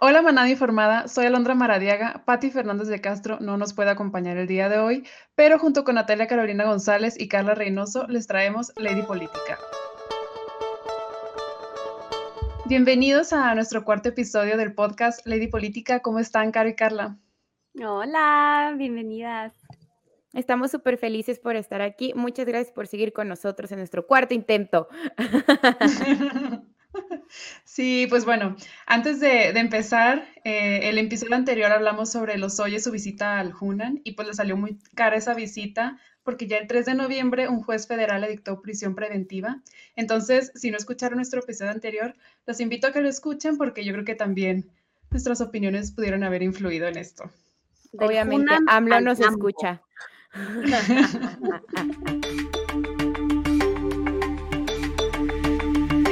Hola manada informada, soy Alondra Maradiaga. Patti Fernández de Castro no nos puede acompañar el día de hoy, pero junto con Natalia Carolina González y Carla Reynoso les traemos Lady Política. Bienvenidos a nuestro cuarto episodio del podcast Lady Política. ¿Cómo están, Caro y Carla? Hola, bienvenidas. Estamos súper felices por estar aquí. Muchas gracias por seguir con nosotros en nuestro cuarto intento. Sí, pues bueno, antes de, empezar, eh, el episodio anterior hablamos sobre los Oye, su visita al Hunan, y pues le salió muy cara esa visita, porque ya el 3 de noviembre un juez federal le dictó prisión preventiva. Entonces, si no escucharon nuestro episodio anterior, los invito a que lo escuchen, porque yo creo que también nuestras opiniones pudieron haber influido en esto. Obviamente, AMLO nos escucha.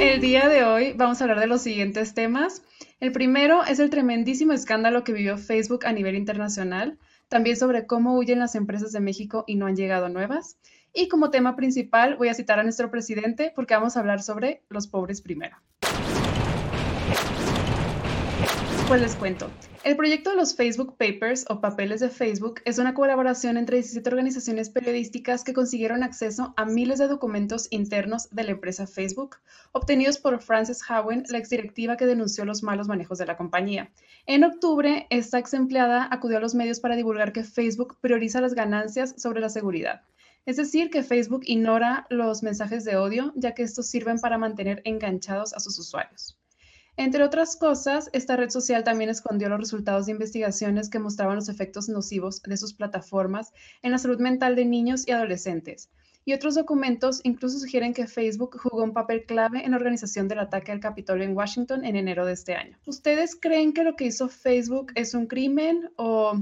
El día de hoy vamos a hablar de los siguientes temas. El primero es el tremendísimo escándalo que vivió Facebook a nivel internacional, también sobre cómo huyen las empresas de México y no han llegado nuevas. Y como tema principal voy a citar a nuestro presidente porque vamos a hablar sobre los pobres primero. Pues les cuento. El proyecto de los Facebook Papers o papeles de Facebook es una colaboración entre 17 organizaciones periodísticas que consiguieron acceso a miles de documentos internos de la empresa Facebook, obtenidos por Frances Howen, la exdirectiva que denunció los malos manejos de la compañía. En octubre, esta ex empleada acudió a los medios para divulgar que Facebook prioriza las ganancias sobre la seguridad. Es decir, que Facebook ignora los mensajes de odio, ya que estos sirven para mantener enganchados a sus usuarios. Entre otras cosas, esta red social también escondió los resultados de investigaciones que mostraban los efectos nocivos de sus plataformas en la salud mental de niños y adolescentes. Y otros documentos incluso sugieren que Facebook jugó un papel clave en la organización del ataque al Capitolio en Washington en enero de este año. ¿Ustedes creen que lo que hizo Facebook es un crimen o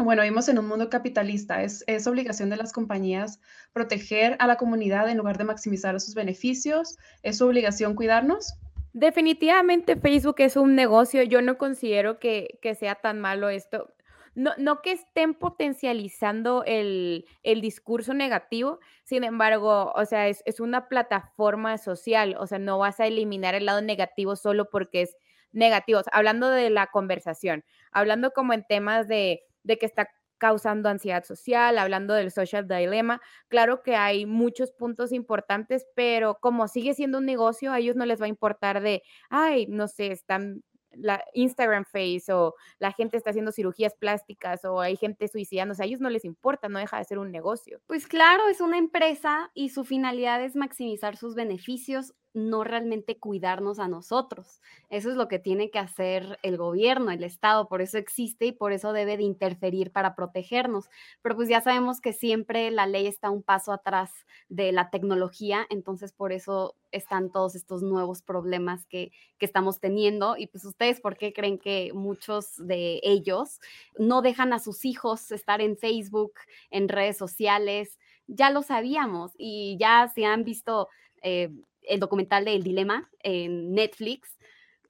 bueno, vivimos en un mundo capitalista. Es, es, obligación de las compañías proteger a la comunidad en lugar de maximizar sus beneficios. ¿Es su obligación cuidarnos? Definitivamente Facebook es un negocio. Yo no considero que, sea tan malo esto. No, no que estén potencializando el, discurso negativo, sin embargo, o sea, es, una plataforma social, o sea, no vas a eliminar el lado negativo solo porque es negativo. hablando de la conversación, hablando como en temas de, de que está causando ansiedad social, hablando del social dilemma. Claro que hay muchos puntos importantes, pero como sigue siendo un negocio, a ellos no les va a importar de, ay, no sé, están la Instagram face o la gente está haciendo cirugías plásticas o hay gente suicidándose, a ellos no les importa, no deja de ser un negocio. Pues claro, es una empresa y su finalidad es maximizar sus beneficios no realmente cuidarnos a nosotros. Eso es lo que tiene que hacer el gobierno, el Estado, por eso existe y por eso debe de interferir para protegernos. Pero pues ya sabemos que siempre la ley está un paso atrás de la tecnología, entonces por eso están todos estos nuevos problemas que, que estamos teniendo. Y pues ustedes, ¿por qué creen que muchos de ellos no dejan a sus hijos estar en Facebook, en redes sociales? Ya lo sabíamos y ya se han visto... Eh, el documental de El Dilema en Netflix,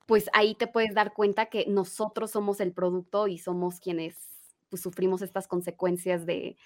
pues ahí te puedes dar cuenta que nosotros somos el producto y somos quienes pues, sufrimos estas consecuencias de,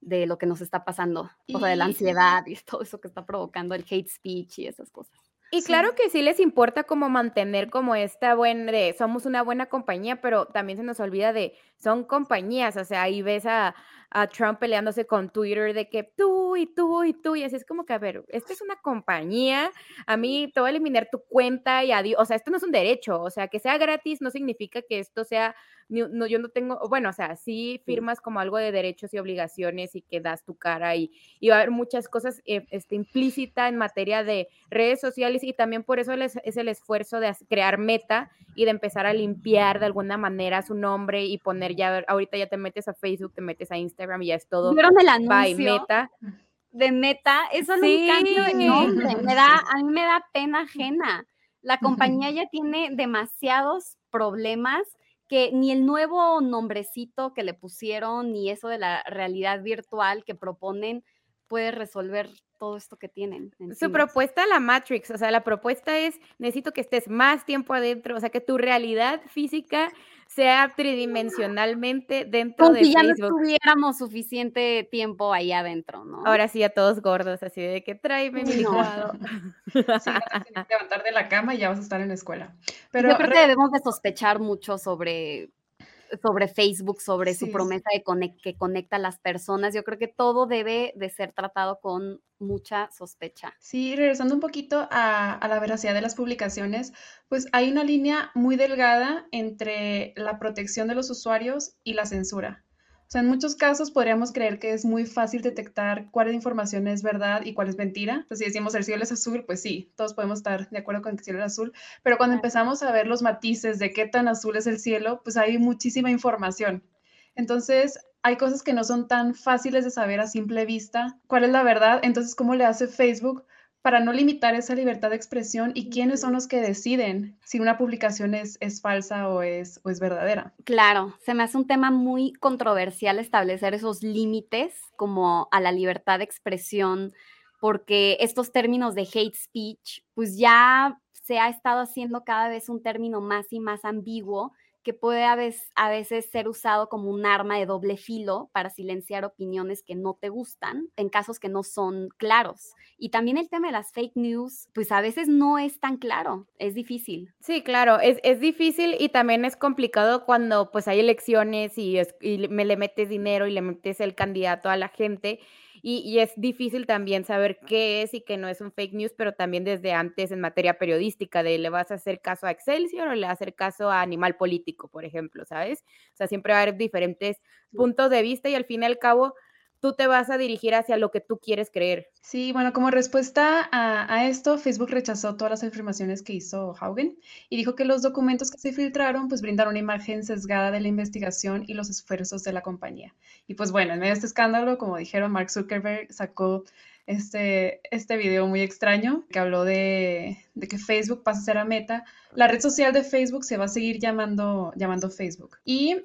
lo que nos está pasando, o sea, de la ansiedad y todo eso que está provocando el hate speech y esas cosas. Y claro que sí les importa como mantener como esta buena, de somos una buena compañía, pero también se nos olvida de, son compañías, o sea, ahí ves a, a Trump peleándose con Twitter de que tú y tú y tú, y así es como que, a ver, esta es una compañía, a mí te voy a eliminar tu cuenta y adiós, o sea, esto no es un derecho, o sea, que sea gratis no significa que esto sea, no, yo no tengo, bueno, o sea, sí firmas como algo de derechos y obligaciones y que das tu cara y, y va a haber muchas cosas eh, este, implícita en materia de redes sociales y también por eso es, es el esfuerzo de crear meta y de empezar a limpiar de alguna manera su nombre y poner ya, ahorita ya te metes a Facebook, te metes a Instagram, y ya es todo. ¿Vieron el anuncio? Meta. De Meta, eso sí. Me da, a mí me da pena ajena. La compañía ya tiene demasiados problemas que ni el nuevo nombrecito que le pusieron, ni eso de la realidad virtual que proponen puede resolver todo esto que tienen. Su propuesta, la Matrix, o sea, la propuesta es, necesito que estés más tiempo adentro, o sea, que tu realidad física sea tridimensionalmente dentro Como de si ya no Facebook. tuviéramos suficiente tiempo ahí adentro, ¿no? Ahora sí, a todos gordos, así de que tráeme mi Uy, no. licuado. Sí, que levantar de la cama y ya vas a estar en la escuela. Pero Yo creo que debemos de sospechar mucho sobre, sobre Facebook, sobre Sí, su promesa de que conecta a las personas. Yo creo que todo debe de ser tratado con mucha sospecha. Sí, regresando un poquito a, a la veracidad de las publicaciones, pues hay una línea muy delgada entre la protección de los usuarios y la censura. O sea, en muchos casos podríamos creer que es muy fácil detectar cuál información es verdad y cuál es mentira. Pues si decimos el cielo es azul, pues sí, todos podemos estar de acuerdo con que el cielo es azul, pero cuando empezamos a ver los matices de qué tan azul es el cielo, pues hay muchísima información. Entonces, hay cosas que no son tan fáciles de saber a simple vista cuál es la verdad. Entonces, ¿cómo le hace Facebook para no limitar esa libertad de expresión y quiénes son los que deciden si una publicación es, es falsa o es, o es verdadera? Claro, se me hace un tema muy controversial establecer esos límites como a la libertad de expresión, porque estos términos de hate speech, pues ya se ha estado haciendo cada vez un término más y más ambiguo que puede a veces, a veces ser usado como un arma de doble filo para silenciar opiniones que no te gustan en casos que no son claros. Y también el tema de las fake news, pues a veces no es tan claro, es difícil. Sí, claro, es, es difícil y también es complicado cuando pues hay elecciones y, y me le metes dinero y le metes el candidato a la gente y, y es difícil también saber qué es y qué no es un fake news, pero también desde antes en materia periodística, de le vas a hacer caso a Excelsior o le vas a hacer caso a Animal Político, por ejemplo, ¿sabes? O sea, siempre va a haber diferentes puntos de vista y al fin y al cabo tú te vas a dirigir hacia lo que tú quieres creer. Sí, bueno, como respuesta a, esto, Facebook rechazó todas las afirmaciones que hizo Haugen y dijo que los documentos que se filtraron pues brindaron una imagen sesgada de la investigación y los esfuerzos de la compañía. Y pues bueno, en medio de este escándalo, como dijeron, Mark Zuckerberg sacó este, este video muy extraño que habló de, de que Facebook pasa a ser a Meta. La red social de Facebook se va a seguir llamando, llamando Facebook. Y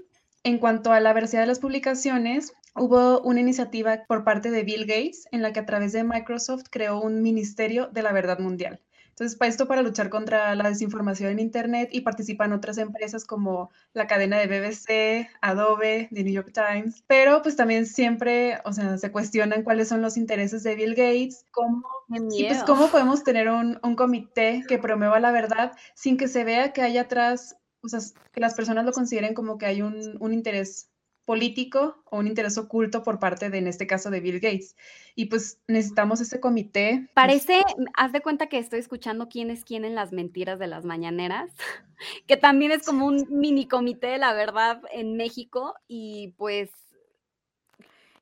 en cuanto a la veracidad de las publicaciones, hubo una iniciativa por parte de Bill Gates en la que a través de Microsoft creó un Ministerio de la Verdad Mundial. Entonces, para esto para luchar contra la desinformación en Internet y participan otras empresas como la cadena de BBC, Adobe, The New York Times, pero pues también siempre, o sea, se cuestionan cuáles son los intereses de Bill Gates, cómo y pues cómo podemos tener un, un comité que promueva la verdad sin que se vea que hay atrás, o sea, que las personas lo consideren como que hay un, un interés político o un interés oculto por parte de, en este caso, de Bill Gates. Y pues necesitamos ese comité. Parece, haz de cuenta que estoy escuchando quién es quién en las mentiras de las mañaneras, que también es como un mini comité de la verdad en México y pues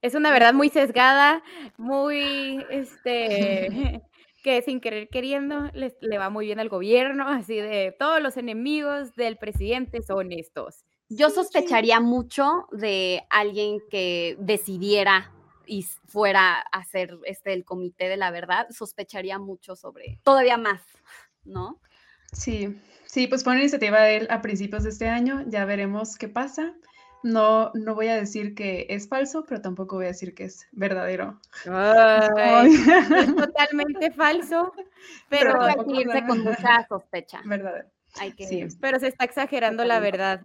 Es una verdad muy sesgada, muy, este, que sin querer queriendo les- le va muy bien al gobierno, así de todos los enemigos del presidente son estos. yo sospecharía mucho de alguien que decidiera y fuera a hacer este el comité de la verdad, sospecharía mucho sobre, todavía más, ¿no? Sí, sí, pues fue una iniciativa de él a principios de este año. Ya veremos qué pasa. No, no voy a decir que es falso, pero tampoco voy a decir que es verdadero. Ay, es totalmente falso, Pero pero, hay que irse con mucha sospecha. verdadero. Hay que Sí. pero se está exagerando la verdad.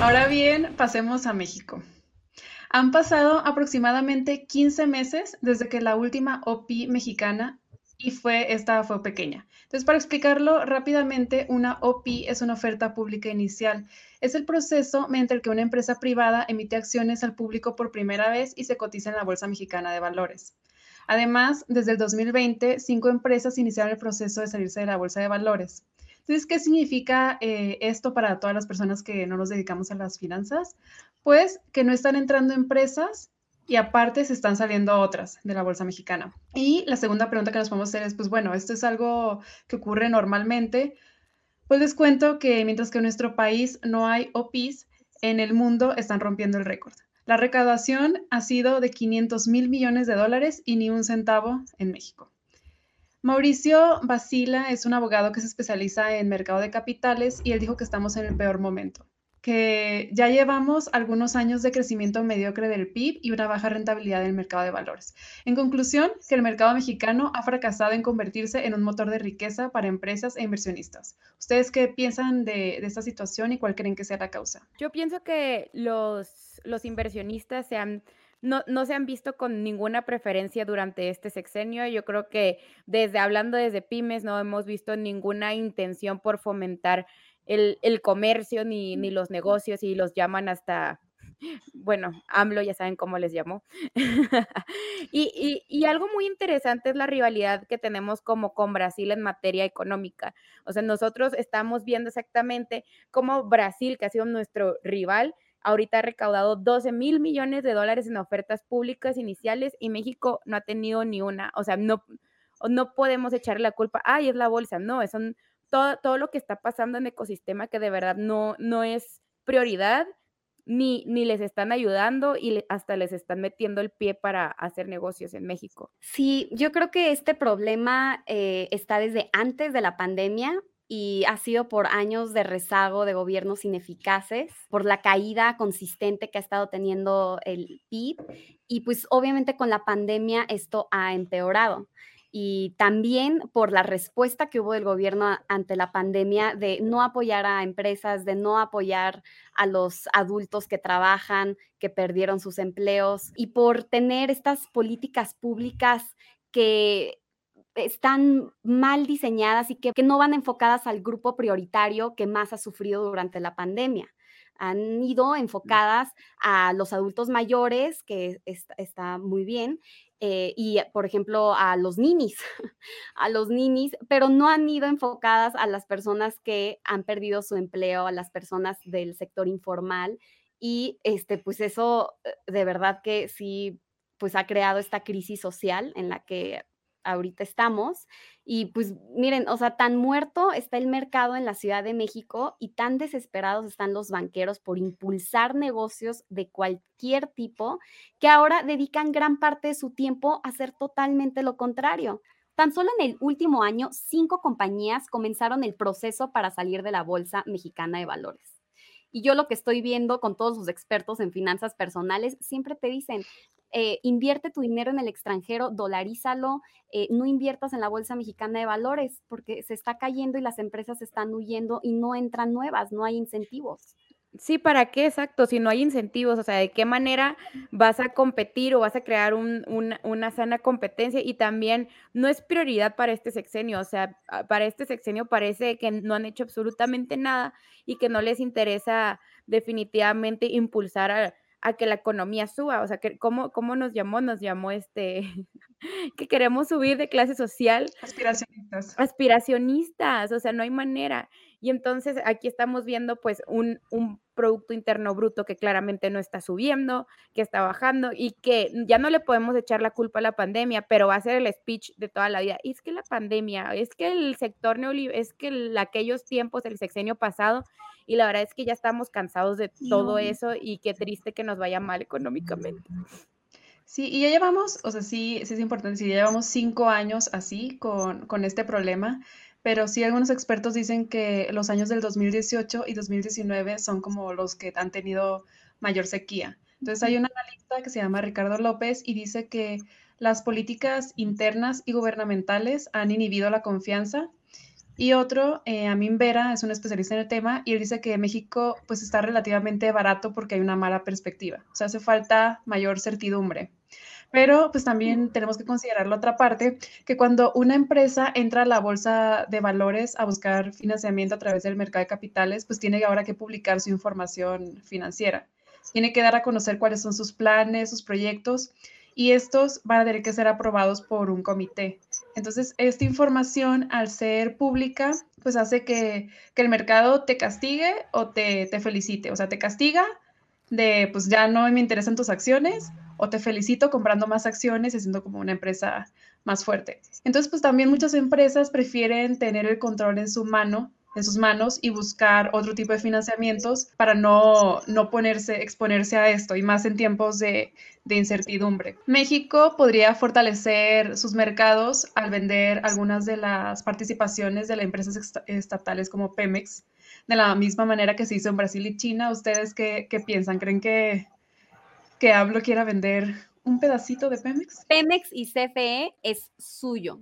Ahora bien, pasemos a México. Han pasado aproximadamente 15 meses desde que la última OPI mexicana y fue esta fue pequeña. Entonces, para explicarlo rápidamente, una OPI es una oferta pública inicial. Es el proceso mediante el que una empresa privada emite acciones al público por primera vez y se cotiza en la Bolsa Mexicana de Valores. Además, desde el 2020, cinco empresas iniciaron el proceso de salirse de la Bolsa de Valores. Entonces, ¿qué significa eh, esto para todas las personas que no nos dedicamos a las finanzas? Pues que no están entrando empresas y aparte se están saliendo otras de la bolsa mexicana. Y la segunda pregunta que nos podemos hacer es, pues bueno, esto es algo que ocurre normalmente. Pues les cuento que mientras que en nuestro país no hay OPIs, en el mundo están rompiendo el récord. La recaudación ha sido de 500 mil millones de dólares y ni un centavo en México. Mauricio Basila es un abogado que se especializa en mercado de capitales y él dijo que estamos en el peor momento. Que ya llevamos algunos años de crecimiento mediocre del PIB y una baja rentabilidad del mercado de valores. En conclusión, que el mercado mexicano ha fracasado en convertirse en un motor de riqueza para empresas e inversionistas. ¿Ustedes qué piensan de, esta situación y cuál creen que sea la causa? Yo pienso que los, los inversionistas se han no, no, se han visto con ninguna preferencia durante este sexenio. Yo creo que desde hablando desde pymes no hemos visto ninguna intención por fomentar el, comercio ni, ni, los negocios y los llaman hasta, bueno, AMLO ya saben cómo les llamó. y, y, algo muy interesante es la rivalidad que tenemos como con Brasil en materia económica. O sea, nosotros estamos viendo exactamente cómo Brasil, que ha sido nuestro rival, ahorita ha recaudado 12 mil millones de dólares en ofertas públicas iniciales y México no ha tenido ni una. O sea, no, no podemos echarle la culpa, ay, es la bolsa. No, son todo, todo lo que está pasando en ecosistema que de verdad no, no es prioridad, ni, ni les están ayudando y hasta les están metiendo el pie para hacer negocios en México. Sí, yo creo que este problema eh, está desde antes de la pandemia y ha sido por años de rezago de gobiernos ineficaces, por la caída consistente que ha estado teniendo el PIB y pues obviamente con la pandemia esto ha empeorado y también por la respuesta que hubo del gobierno ante la pandemia de no apoyar a empresas, de no apoyar a los adultos que trabajan, que perdieron sus empleos y por tener estas políticas públicas que están mal diseñadas y que, no van enfocadas al grupo prioritario que más ha sufrido durante la pandemia. Han ido enfocadas a los adultos mayores, que está, muy bien, eh, y, por ejemplo, a los ninis, a los ninis, pero no han ido enfocadas a las personas que han perdido su empleo, a las personas del sector informal. Y este, pues eso eh, de verdad que sí, pues ha creado esta crisis social en la que ahorita estamos. Y pues miren, o sea, tan muerto está el mercado en la Ciudad de México y tan desesperados están los banqueros por impulsar negocios de cualquier tipo que ahora dedican gran parte de su tiempo a hacer totalmente lo contrario. Tan solo en el último año, cinco compañías comenzaron el proceso para salir de la Bolsa Mexicana de Valores. Y yo lo que estoy viendo con todos los expertos en finanzas personales, siempre te dicen, eh, invierte tu dinero en el extranjero, dolarízalo, eh, no inviertas en la Bolsa Mexicana de Valores porque se está cayendo y las empresas están huyendo y no entran nuevas, no hay incentivos. Sí, ¿para qué exacto? Si no hay incentivos, o sea, ¿de qué manera vas a competir o vas a crear una sana competencia? Y también no es prioridad para este sexenio, o sea, para este sexenio parece que no han hecho absolutamente nada y que no les interesa definitivamente impulsar a, a que la economía suba. O sea, que, ¿cómo, ¿cómo nos llamó? Nos llamó este, que queremos subir de clase social. Aspiracionistas. Aspiracionistas, o sea, no hay manera. Y entonces aquí estamos viendo pues un, un Producto Interno Bruto que claramente no está subiendo, que está bajando y que ya no le podemos echar la culpa a la pandemia, pero va a ser el speech de toda la vida. Y es que la pandemia, es que el sector neoliberal, es que aquellos tiempos, el sexenio pasado, y la verdad es que ya estamos cansados de todo eso y qué triste que nos vaya mal económicamente. Sí, y ya llevamos, o sea, sí, sí es importante, sí, ya llevamos cinco años así con, con este problema, pero sí algunos expertos dicen que los años del 2018 y 2019 son como los que han tenido mayor sequía. Entonces hay un analista que se llama Ricardo López y dice que las políticas internas y gubernamentales han inhibido la confianza y otro, eh, Amin Vera, es un especialista en el tema y él dice que México pues está relativamente barato porque hay una mala perspectiva, o sea, hace falta mayor certidumbre. Pero pues también tenemos que considerar la otra parte, que cuando una empresa entra a la bolsa de valores a buscar financiamiento a través del mercado de capitales, pues tiene ahora que publicar su información financiera. Tiene que dar a conocer cuáles son sus planes, sus proyectos, y estos van a tener que ser aprobados por un comité. Entonces, esta información, al ser pública, pues hace que, el mercado te castigue o te, te, felicite. O sea, te castiga de, pues ya no me interesan tus acciones, o te felicito comprando más acciones y siendo como una empresa más fuerte. Entonces, pues también muchas empresas prefieren tener el control en su mano en sus manos y buscar otro tipo de financiamientos para no, no ponerse, exponerse a esto y más en tiempos de, de incertidumbre. México podría fortalecer sus mercados al vender algunas de las participaciones de las empresas estatales como Pemex, de la misma manera que se hizo en Brasil y China. ¿Ustedes qué, qué piensan? ¿Creen que, que AMLO quiera vender un pedacito de Pemex? Pemex y CFE es suyo.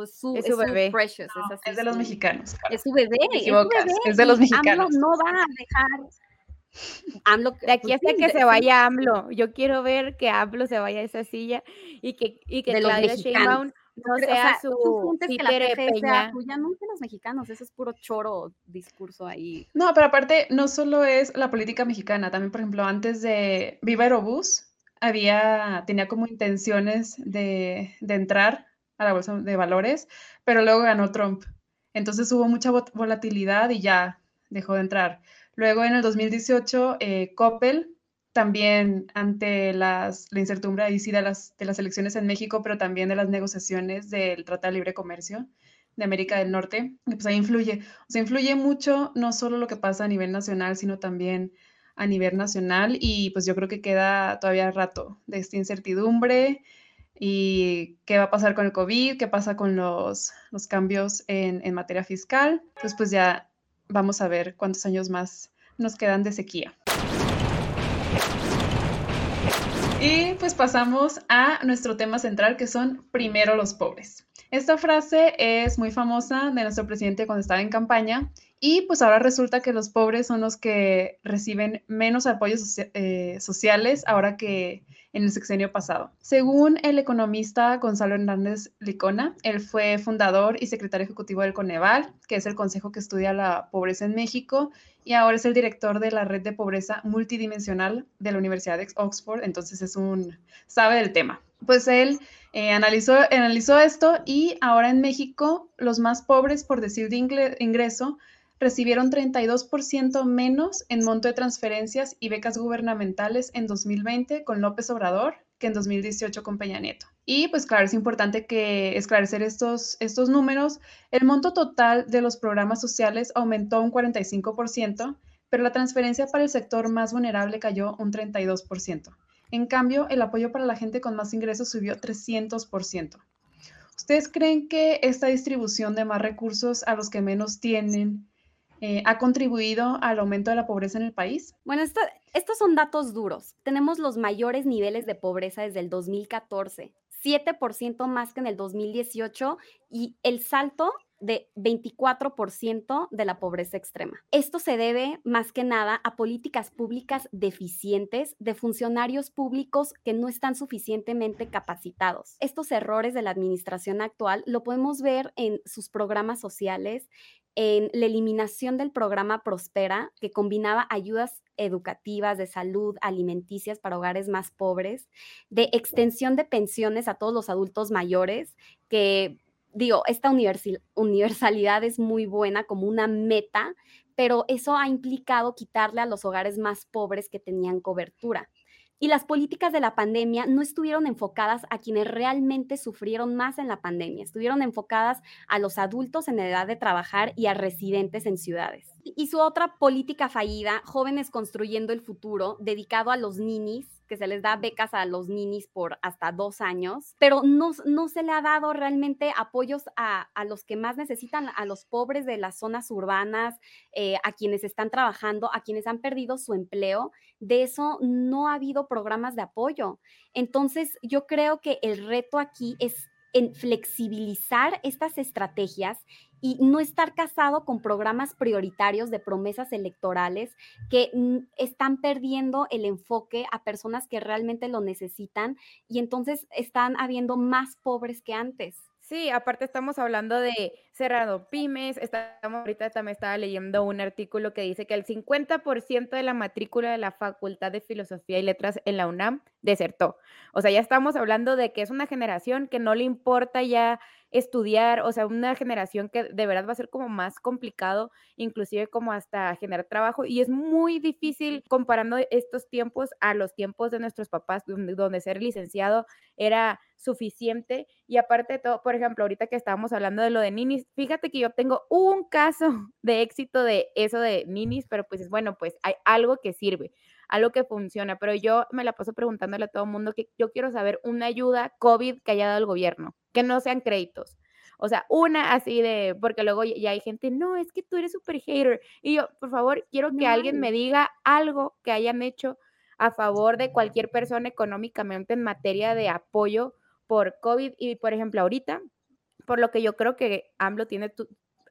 Es su, es su bebé. precious, es, de los mexicanos. Es su bebé. Es, su bebé. es de los mexicanos. AMLO no va a dejar AMLO, de aquí hasta que se vaya AMLO. Yo quiero ver que AMLO se vaya a esa silla y que, y que Claudia Sheinbaum no sea, su títere peña. Tuya, no los mexicanos, eso es puro choro discurso ahí. No, pero aparte, no solo es la política mexicana, también, por ejemplo, antes de Viva Aerobús, había, tenía como intenciones de, de entrar a la bolsa de valores, pero luego ganó Trump. Entonces hubo mucha volatilidad y ya dejó de entrar. Luego en el 2018, eh, Coppel, también ante las, la incertidumbre ahí sí de las, de las elecciones en México, pero también de las negociaciones del Tratado de Libre Comercio de América del Norte, pues ahí influye. O sea, influye mucho no solo lo que pasa a nivel nacional, sino también a nivel nacional y pues yo creo que queda todavía rato de esta incertidumbre y qué va a pasar con el COVID, qué pasa con los, los cambios en, en materia fiscal. Entonces pues ya vamos a ver cuántos años más nos quedan de sequía. Y pues pasamos a nuestro tema central, que son primero los pobres. Esta frase es muy famosa de nuestro presidente cuando estaba en campaña y pues ahora resulta que los pobres son los que reciben menos apoyos eh, sociales ahora que en el sexenio pasado. Según el economista Gonzalo Hernández Licona, él fue fundador y secretario ejecutivo del Coneval, que es el consejo que estudia la pobreza en México, y ahora es el director de la red de pobreza multidimensional de la Universidad de Oxford, entonces es un, sabe del tema. Pues él eh, analizó, esto y ahora en México los más pobres, por decir de ingreso, recibieron 32% menos en monto de transferencias y becas gubernamentales en 2020 con López Obrador que en 2018 con Peña Nieto. Y pues claro, es importante que esclarecer estos, estos números. El monto total de los programas sociales aumentó un 45%, pero la transferencia para el sector más vulnerable cayó un 32%. En cambio, el apoyo para la gente con más ingresos subió 300%. ¿Ustedes creen que esta distribución de más recursos a los que menos tienen eh, ha contribuido al aumento de la pobreza en el país? Bueno, estos son datos duros. Tenemos los mayores niveles de pobreza desde el 2014, 7% más que en el 2018 y el salto de 24% de la pobreza extrema. Esto se debe más que nada a políticas públicas deficientes de funcionarios públicos que no están suficientemente capacitados. Estos errores de la administración actual lo podemos ver en sus programas sociales, en la eliminación del programa Prospera, que combinaba ayudas educativas, de salud, alimenticias para hogares más pobres, de extensión de pensiones a todos los adultos mayores, que digo, esta universalidad es muy buena como una meta, pero eso ha implicado quitarle a los hogares más pobres que tenían cobertura. Y las políticas de la pandemia no estuvieron enfocadas a quienes realmente sufrieron más en la pandemia, estuvieron enfocadas a los adultos en edad de trabajar y a residentes en ciudades. Y su otra política fallida, Jóvenes Construyendo el Futuro, dedicado a los ninis, que se les da becas a los ninis por hasta dos años, pero no, no se le ha dado realmente apoyos a, a, los que más necesitan, a los pobres de las zonas urbanas, eh, a quienes están trabajando, a quienes han perdido su empleo. De eso no ha habido programas de apoyo. Entonces, yo creo que el reto aquí es en flexibilizar estas estrategias y no estar casado con programas prioritarios de promesas electorales que mm, están perdiendo el enfoque a personas que realmente lo necesitan y entonces están habiendo más pobres que antes. Sí, aparte estamos hablando de cerrado pymes, estamos ahorita también estaba leyendo un artículo que dice que el 50% de la matrícula de la Facultad de Filosofía y Letras en la UNAM desertó. O sea, ya estamos hablando de que es una generación que no le importa ya estudiar, o sea, una generación que de verdad va a ser como más complicado, inclusive como hasta generar trabajo, y es muy difícil comparando estos tiempos a los tiempos de nuestros papás, donde, ser licenciado era suficiente, y aparte de todo, por ejemplo, ahorita que estábamos hablando de lo de ninis, fíjate que yo tengo un caso de éxito de eso de ninis, pero pues es bueno, pues hay algo que sirve algo que funciona, pero yo me la paso preguntándole a todo el mundo que yo quiero saber una ayuda COVID que haya dado el gobierno, que no sean créditos. O sea, una así de, porque luego ya hay gente, no, es que tú eres súper hater. Y yo, por favor, quiero que alguien me diga algo que hayan hecho a favor de cualquier persona económicamente en materia de apoyo por COVID. Y, por ejemplo, ahorita, por lo que yo creo que AMLO tiene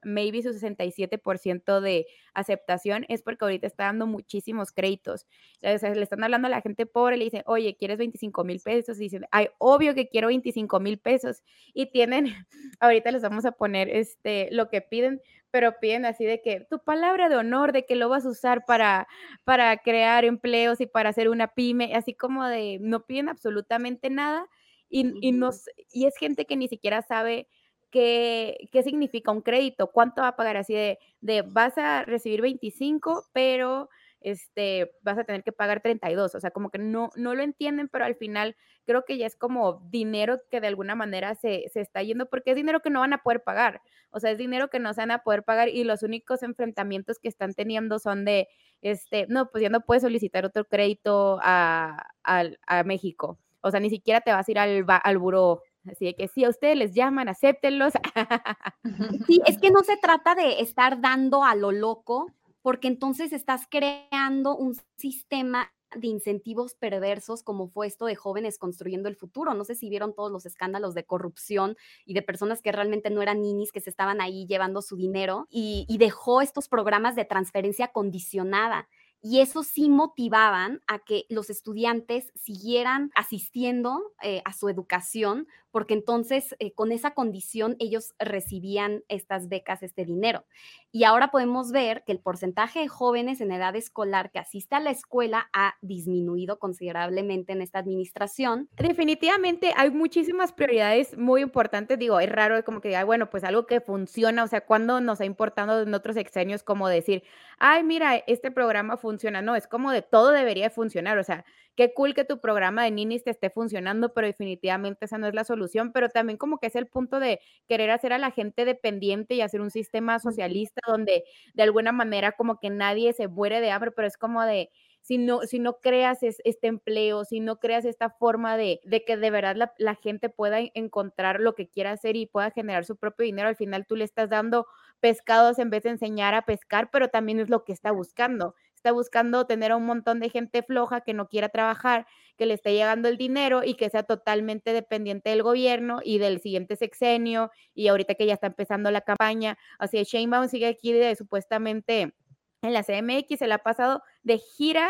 maybe su 67% de aceptación es porque ahorita está dando muchísimos créditos. le están hablando a la gente pobre, le dicen, oye, ¿quieres 25 mil pesos? Y dicen, ay, obvio que quiero 25 mil pesos. Y tienen, ahorita les vamos a poner este, lo que piden, pero piden así de que tu palabra de honor, de que lo vas a usar para, para crear empleos y para hacer una pyme, así como de, no piden absolutamente nada. Y, y, nos, y es gente que ni siquiera sabe qué, qué significa un crédito, cuánto va a pagar así de, de vas a recibir 25, pero este, vas a tener que pagar 32, o sea, como que no, no lo entienden, pero al final creo que ya es como dinero que de alguna manera se, se, está yendo, porque es dinero que no van a poder pagar, o sea, es dinero que no se van a poder pagar y los únicos enfrentamientos que están teniendo son de, este, no, pues ya no puedes solicitar otro crédito a, a, a México, o sea, ni siquiera te vas a ir al, al buró Así que si a ustedes les llaman, acéptenlos. Sí, es que no se trata de estar dando a lo loco, porque entonces estás creando un sistema de incentivos perversos como fue esto de jóvenes construyendo el futuro. No sé si vieron todos los escándalos de corrupción y de personas que realmente no eran ninis, que se estaban ahí llevando su dinero y dejó estos programas de transferencia condicionada y eso sí motivaban a que los estudiantes siguieran asistiendo eh, a su educación, porque entonces eh, con esa condición ellos recibían estas becas, este dinero. Y ahora podemos ver que el porcentaje de jóvenes en edad escolar que asiste a la escuela ha disminuido considerablemente en esta administración. Definitivamente hay muchísimas prioridades muy importantes. Digo, es raro como que, bueno, pues algo que funciona, o sea, cuando nos ha importado en otros exenios como decir, ay, mira, este programa funciona. No, es como de todo debería funcionar. O sea, qué cool que tu programa de ninis te esté funcionando, pero definitivamente esa no es la solución, pero también como que es el punto de querer hacer a la gente dependiente y hacer un sistema socialista donde de alguna manera como que nadie se muere de hambre, pero es como de, si no, si no creas este empleo, si no creas esta forma de, de que de verdad la, la, gente pueda encontrar lo que quiera hacer y pueda generar su propio dinero, al final tú le estás dando pescados en vez de enseñar a pescar, pero también es lo que está buscando está buscando tener a un montón de gente floja que no quiera trabajar, que le esté llegando el dinero y que sea totalmente dependiente del gobierno y del siguiente sexenio y ahorita que ya está empezando la campaña, así Shane Sheinbaum sigue aquí de supuestamente en la CMX, se la ha pasado de gira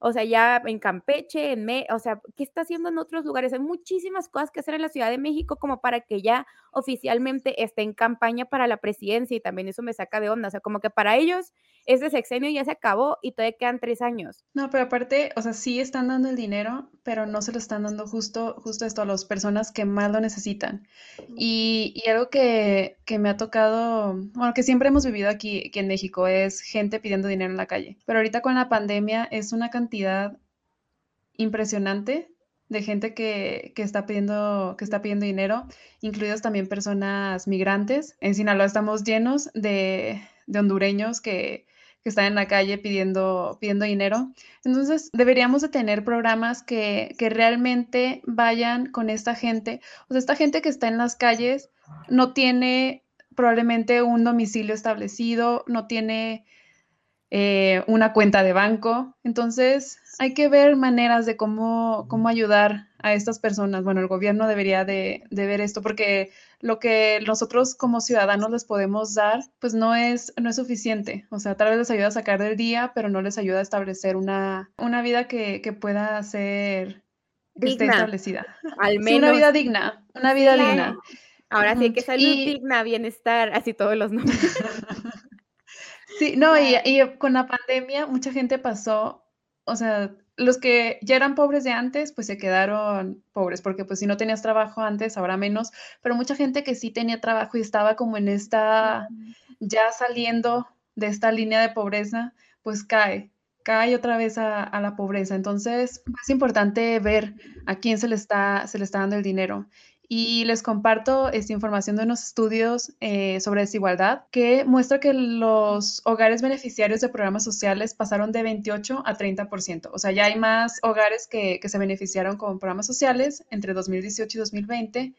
o sea, ya en Campeche, en Me, o sea, ¿qué está haciendo en otros lugares? Hay muchísimas cosas que hacer en la Ciudad de México como para que ya oficialmente esté en campaña para la presidencia y también eso me saca de onda, o sea, como que para ellos ese sexenio ya se acabó y todavía quedan tres años. No, pero aparte, o sea, sí están dando el dinero, pero no se lo están dando justo, justo esto a las personas que más lo necesitan. Y, y algo que, que, me ha tocado, bueno, que siempre hemos vivido aquí, aquí en México, es gente pidiendo dinero en la calle. Pero ahorita con la pandemia es una cantidad impresionante de gente que, que, está pidiendo, que está pidiendo dinero, incluidos también personas migrantes. En Sinaloa estamos llenos de, de hondureños que, que, están en la calle pidiendo, pidiendo dinero. Entonces, deberíamos de tener programas que, que realmente vayan con esta gente. O sea, esta gente que está en las calles no tiene probablemente un domicilio establecido, no tiene eh, una cuenta de banco. Entonces, hay que ver maneras de cómo, cómo ayudar a estas personas. Bueno, el gobierno debería de, de, ver esto porque lo que nosotros como ciudadanos les podemos dar, pues no es, no es suficiente. O sea, tal vez les ayuda a sacar del día, pero no les ayuda a establecer una, una vida que, que pueda ser digna. establecida. Al menos. una vida digna, una vida digna. Ahora sí que salud y... digna, bienestar, así todos los nombres. Sí, no, y, y, con la pandemia mucha gente pasó, o sea, los que ya eran pobres de antes, pues se quedaron pobres, porque pues si no tenías trabajo antes, ahora menos, pero mucha gente que sí tenía trabajo y estaba como en esta, ya saliendo de esta línea de pobreza, pues cae, cae otra vez a, a la pobreza. Entonces, es importante ver a quién se le está, se le está dando el dinero y les comparto esta información de unos estudios eh, sobre desigualdad que muestra que los hogares beneficiarios de programas sociales pasaron de 28 a 30%. O sea, ya hay más hogares que, que se beneficiaron con programas sociales entre 2018 y 2020,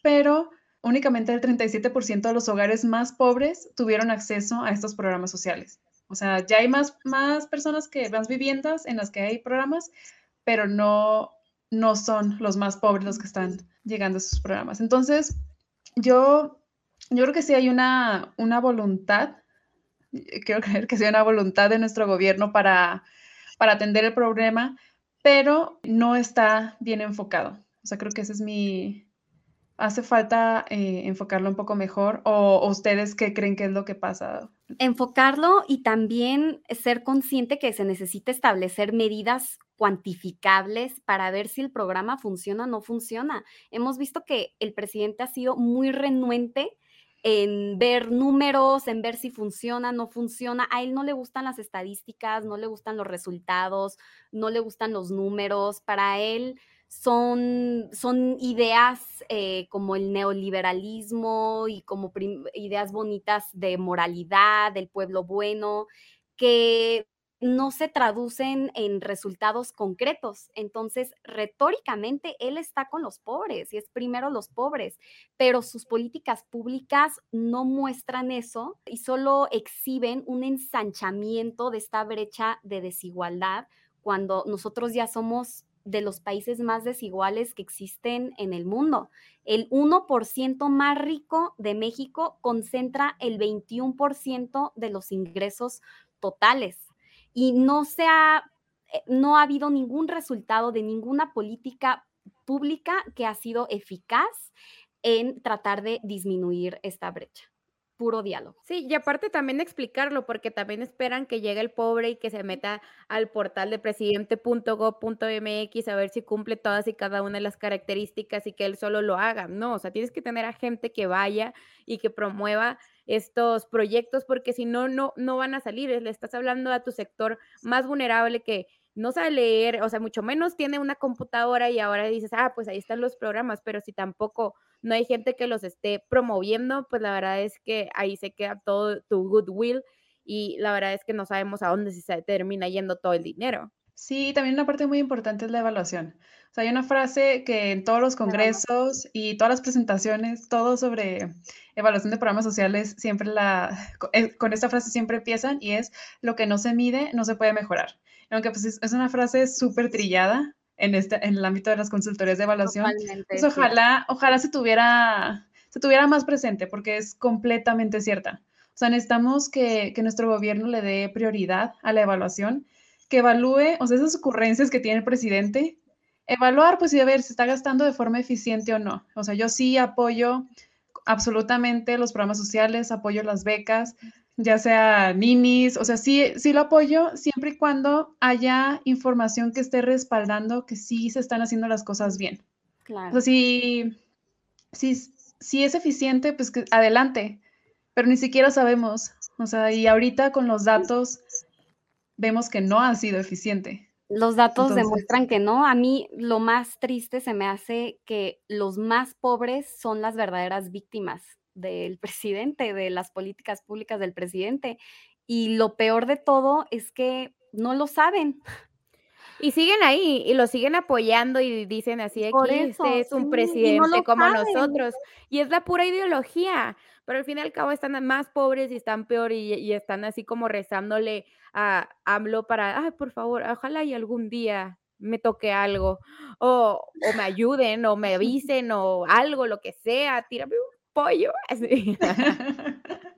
pero únicamente el 37% de los hogares más pobres tuvieron acceso a estos programas sociales. O sea, ya hay más, más personas que, más viviendas en las que hay programas, pero no, no son los más pobres los que están llegando a esos programas. Entonces, yo, yo creo que sí hay una, una voluntad, quiero creer que sí hay una voluntad de nuestro gobierno para, para atender el problema, pero no está bien enfocado. O sea, creo que ese es mi, hace falta eh, enfocarlo un poco mejor o, ustedes qué creen que es lo que pasa? Enfocarlo y también ser consciente que se necesita establecer medidas cuantificables para ver si el programa funciona o no funciona. Hemos visto que el presidente ha sido muy renuente en ver números, en ver si funciona, no funciona. A él no le gustan las estadísticas, no le gustan los resultados, no le gustan los números. Para él, son, son ideas eh, como el neoliberalismo y como ideas bonitas de moralidad, del pueblo bueno, que no se traducen en resultados concretos. Entonces, retóricamente, él está con los pobres y es primero los pobres, pero sus políticas públicas no muestran eso y solo exhiben un ensanchamiento de esta brecha de desigualdad cuando nosotros ya somos de los países más desiguales que existen en el mundo. El 1% más rico de México concentra el 21% de los ingresos totales y no se ha, eh, no ha habido ningún resultado de ninguna política pública que ha sido eficaz en tratar de disminuir esta brecha puro diálogo. Sí, y aparte también explicarlo, porque también esperan que llegue el pobre y que se meta al portal de presidente.gov.mx a ver si cumple todas y cada una de las características y que él solo lo haga. No, o sea, tienes que tener a gente que vaya y que promueva estos proyectos, porque si no, no, no van a salir. Le estás hablando a tu sector más vulnerable que no sabe leer, o sea, mucho menos tiene una computadora y ahora dices, ah, pues ahí están los programas, pero si tampoco no hay gente que los esté promoviendo, pues la verdad es que ahí se queda todo tu goodwill y la verdad es que no sabemos a dónde se termina yendo todo el dinero. Sí, también una parte muy importante es la evaluación. O sea, hay una frase que en todos los congresos y todas las presentaciones, todo sobre evaluación de programas sociales, siempre la, eh, con esta frase siempre empiezan y es, lo que no se mide no se puede mejorar. Aunque pues es, una frase súper trillada, en, este, en el ámbito de las consultorías de evaluación. Pues ojalá, ojalá se tuviera, se tuviera más presente porque es completamente cierta. O sea, necesitamos que, que nuestro gobierno le dé prioridad a la evaluación, que evalúe, o sea, esas ocurrencias que tiene el presidente, evaluar, pues y a ver si está gastando de forma eficiente o no. O sea, yo sí apoyo absolutamente los programas sociales, apoyo las becas, ya sea ninis, o sea, sí, sí lo apoyo siempre y cuando haya información que esté respaldando que sí se están haciendo las cosas bien. Claro. O sea, si, si, es eficiente, pues que adelante, pero ni siquiera sabemos, o sea, y ahorita con los datos vemos que no ha sido eficiente. Los datos demuestran que no. A mí lo más triste se me hace que los más pobres son las verdaderas víctimas del presidente, de las políticas públicas del presidente. Y lo peor de todo es que no lo saben. Y siguen ahí y lo siguen apoyando y dicen así, aquí este es un presidente como nosotros. Y es la pura ideología, pero al fin y al cabo están más pobres y están peor y, están así como rezándole a AMLO para, ay, por favor, ojalá y algún día me toque algo, o, o me ayuden, o me avisen, o algo, lo que sea, tírame pollo. Así.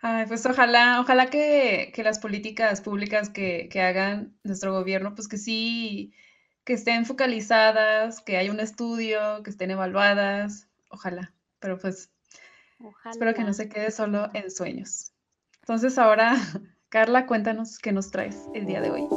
Ay, pues ojalá, ojalá que, las políticas públicas que, hagan nuestro gobierno, pues que sí, que estén focalizadas, que haya un estudio, que estén evaluadas, ojalá, pero pues espero que no se quede solo en sueños. Entonces ahora, Carla, cuéntanos qué nos traes el día de hoy.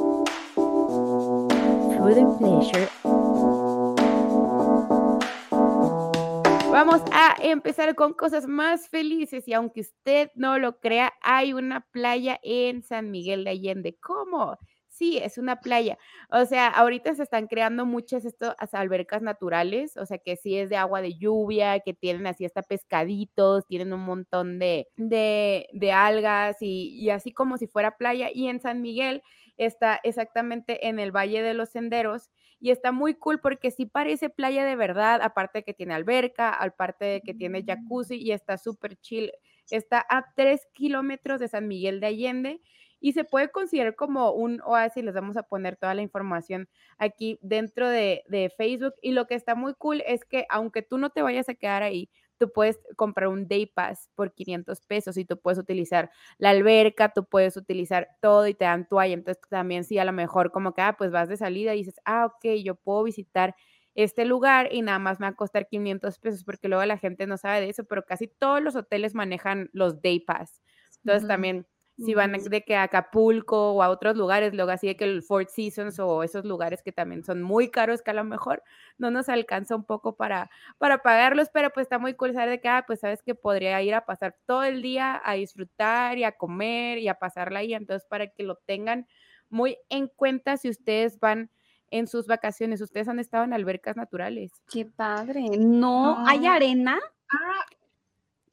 Vamos a empezar con cosas más felices y aunque usted no lo crea, hay una playa en San Miguel de Allende. ¿Cómo? Sí, es una playa. O sea, ahorita se están creando muchas estas albercas naturales, o sea, que sí es de agua de lluvia, que tienen así hasta pescaditos, tienen un montón de, de, algas y, y así como si fuera playa. Y en San Miguel está exactamente en el Valle de los Senderos y está muy cool porque sí parece playa de verdad, aparte de que tiene alberca, aparte de que tiene jacuzzi y está súper chill. Está a tres kilómetros de San Miguel de Allende y se puede considerar como un oasis. Les vamos a poner toda la información aquí dentro de, de, Facebook. Y lo que está muy cool es que aunque tú no te vayas a quedar ahí, tú puedes comprar un day pass por 500 pesos y tú puedes utilizar la alberca, tú puedes utilizar todo y te dan toalla. Entonces también si a lo mejor como que, ah, pues vas de salida y dices, ah, ok, yo puedo visitar este lugar y nada más me va a costar 500 pesos porque luego la gente no sabe de eso, pero casi todos los hoteles manejan los day pass. Entonces también si van de que a Acapulco o a otros lugares, luego así de que el Four Seasons o esos lugares que también son muy caros, que a lo mejor no nos alcanza un poco para, para pagarlos, pero pues está muy cool saber de que, ah, pues sabes que podría ir a pasar todo el día a disfrutar y a comer y a pasarla ahí, entonces para que lo tengan muy en cuenta si ustedes van en sus vacaciones, ustedes han estado en albercas naturales. Qué padre, no, ¿hay arena? Ah,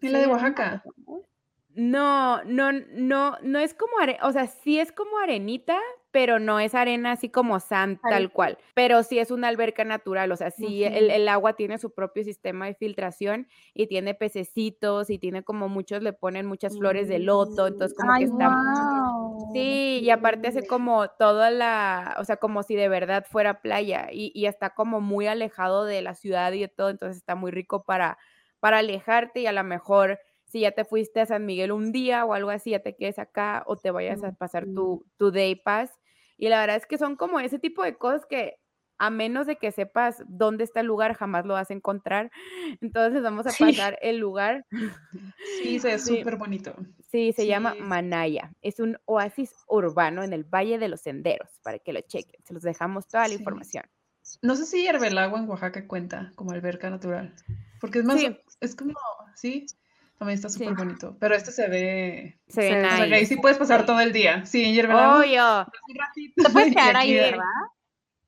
en la de Oaxaca. No, no, no, no es como arena, o sea, sí es como arenita, pero no es arena así como sand tal cual, pero sí es una alberca natural, o sea, sí el, agua tiene su propio sistema de filtración y tiene pececitos y tiene como muchos le ponen muchas flores de loto, entonces como que está... Sí, y aparte hace como toda la, o sea, como si de verdad fuera playa y, y está como muy alejado de la ciudad y de todo, entonces está muy rico para, para alejarte y a lo mejor si ya te fuiste a San Miguel un día o algo así, ya te quedes acá o te vayas a pasar tu, tu day pass. Y la verdad es que son como ese tipo de cosas que a menos de que sepas dónde está el lugar, jamás lo vas a encontrar. Entonces vamos a pasar el lugar. Sí, se es súper bonito. Sí, se llama Manaya. Es un oasis urbano en el Valle de los Senderos, para que lo chequen. Se los dejamos toda la información. No sé si agua en Oaxaca cuenta como alberca natural, porque es más, es como, sí, también está súper bonito. Pero este se ve. Se ve nice. ahí sí puedes pasar todo el día. Sí, en Yerbelagua. Obvio. Te puedes quedar ahí, ¿verdad?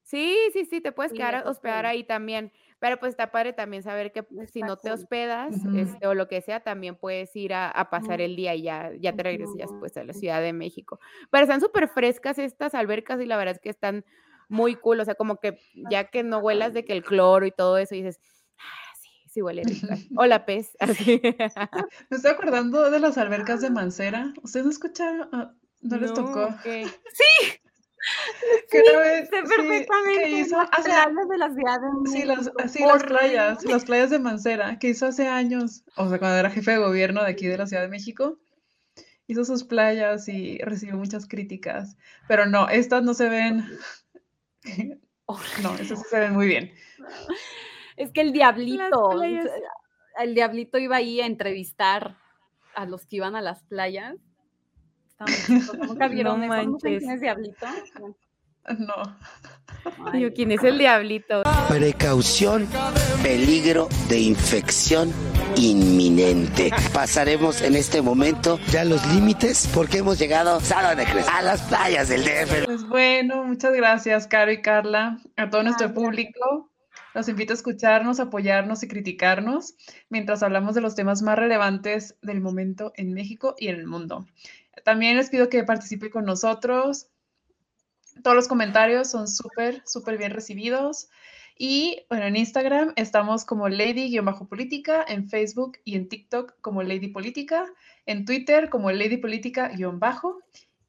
Sí, sí, sí, te puedes quedar hospedar ahí también. Pero pues está padre también saber que si no te hospedas este, o lo que sea, también puedes ir a, pasar el día y ya, ya te regresas después a la Ciudad de México. Pero están súper frescas estas albercas y la verdad es que están muy cool. O sea, como que ya que no huelas de que el cloro y todo eso, dices, sí huele Hola, pez. Me estoy acordando de las albercas de Mancera. ¿Ustedes no escucharon? Ah, ¿No, les tocó? Sí. Que sí, vez, sé perfectamente. que hizo hace, de las Sí, las, sí, las playas, las playas de Mancera, que hizo hace años, o sea, cuando era jefe de gobierno de aquí de la Ciudad de México, hizo sus playas y recibió muchas críticas. Pero no, estas no se ven. No, estas sí se ven muy bien. Es que el diablito, el diablito iba ahí a entrevistar a los que iban a las playas. ¿Nunca vieron no ¿Quién es diablito? No. ¿quién es el diablito? Precaución, peligro de infección inminente. Pasaremos en este momento ya los límites porque hemos llegado a las playas del DF. Pues bueno, muchas gracias, Caro y Carla, a todo nuestro público. Los invito a escucharnos, apoyarnos y criticarnos mientras hablamos de los temas más relevantes del momento en México y en el mundo. También les pido que participen con nosotros. Todos los comentarios son súper, súper bien recibidos. Y bueno, en Instagram estamos como Lady-Política, en Facebook y en TikTok como Lady Política, en Twitter como Lady Política-Bajo.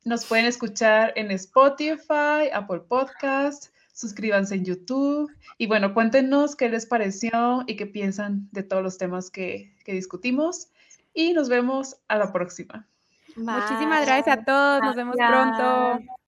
Nos pueden escuchar en Spotify, Apple Podcast, suscríbanse en YouTube. Y bueno, cuéntenos qué les pareció y qué piensan de todos los temas que, discutimos. Y nos vemos a la próxima. Muchísimas gracias a todos, nos vemos pronto.